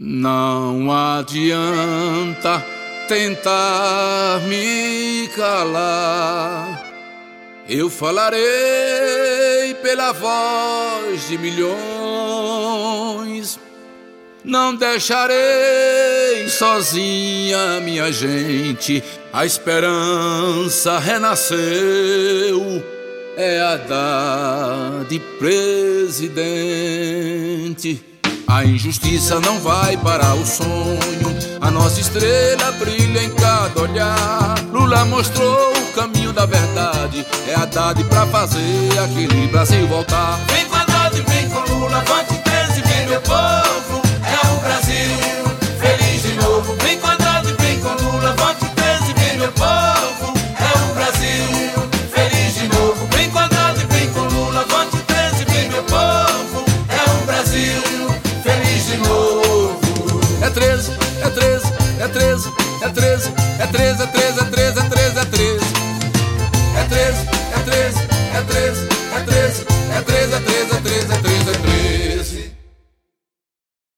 Não adianta tentar me calar. Eu falarei pela voz de milhões. Não deixarei sozinha minha gente. A esperança renasceu. É a da de presidente. A injustiça não vai parar o sonho. A nossa estrela brilha em cada olhar. Lula mostrou o caminho da verdade. É a Haddad pra fazer aquele Brasil voltar. Vem 13, é 13, é 13, é 13, é 13, é 13, é 13, é 13, é 13. É 13, é 13, é 13, é 13, é 13, é 13, é 13.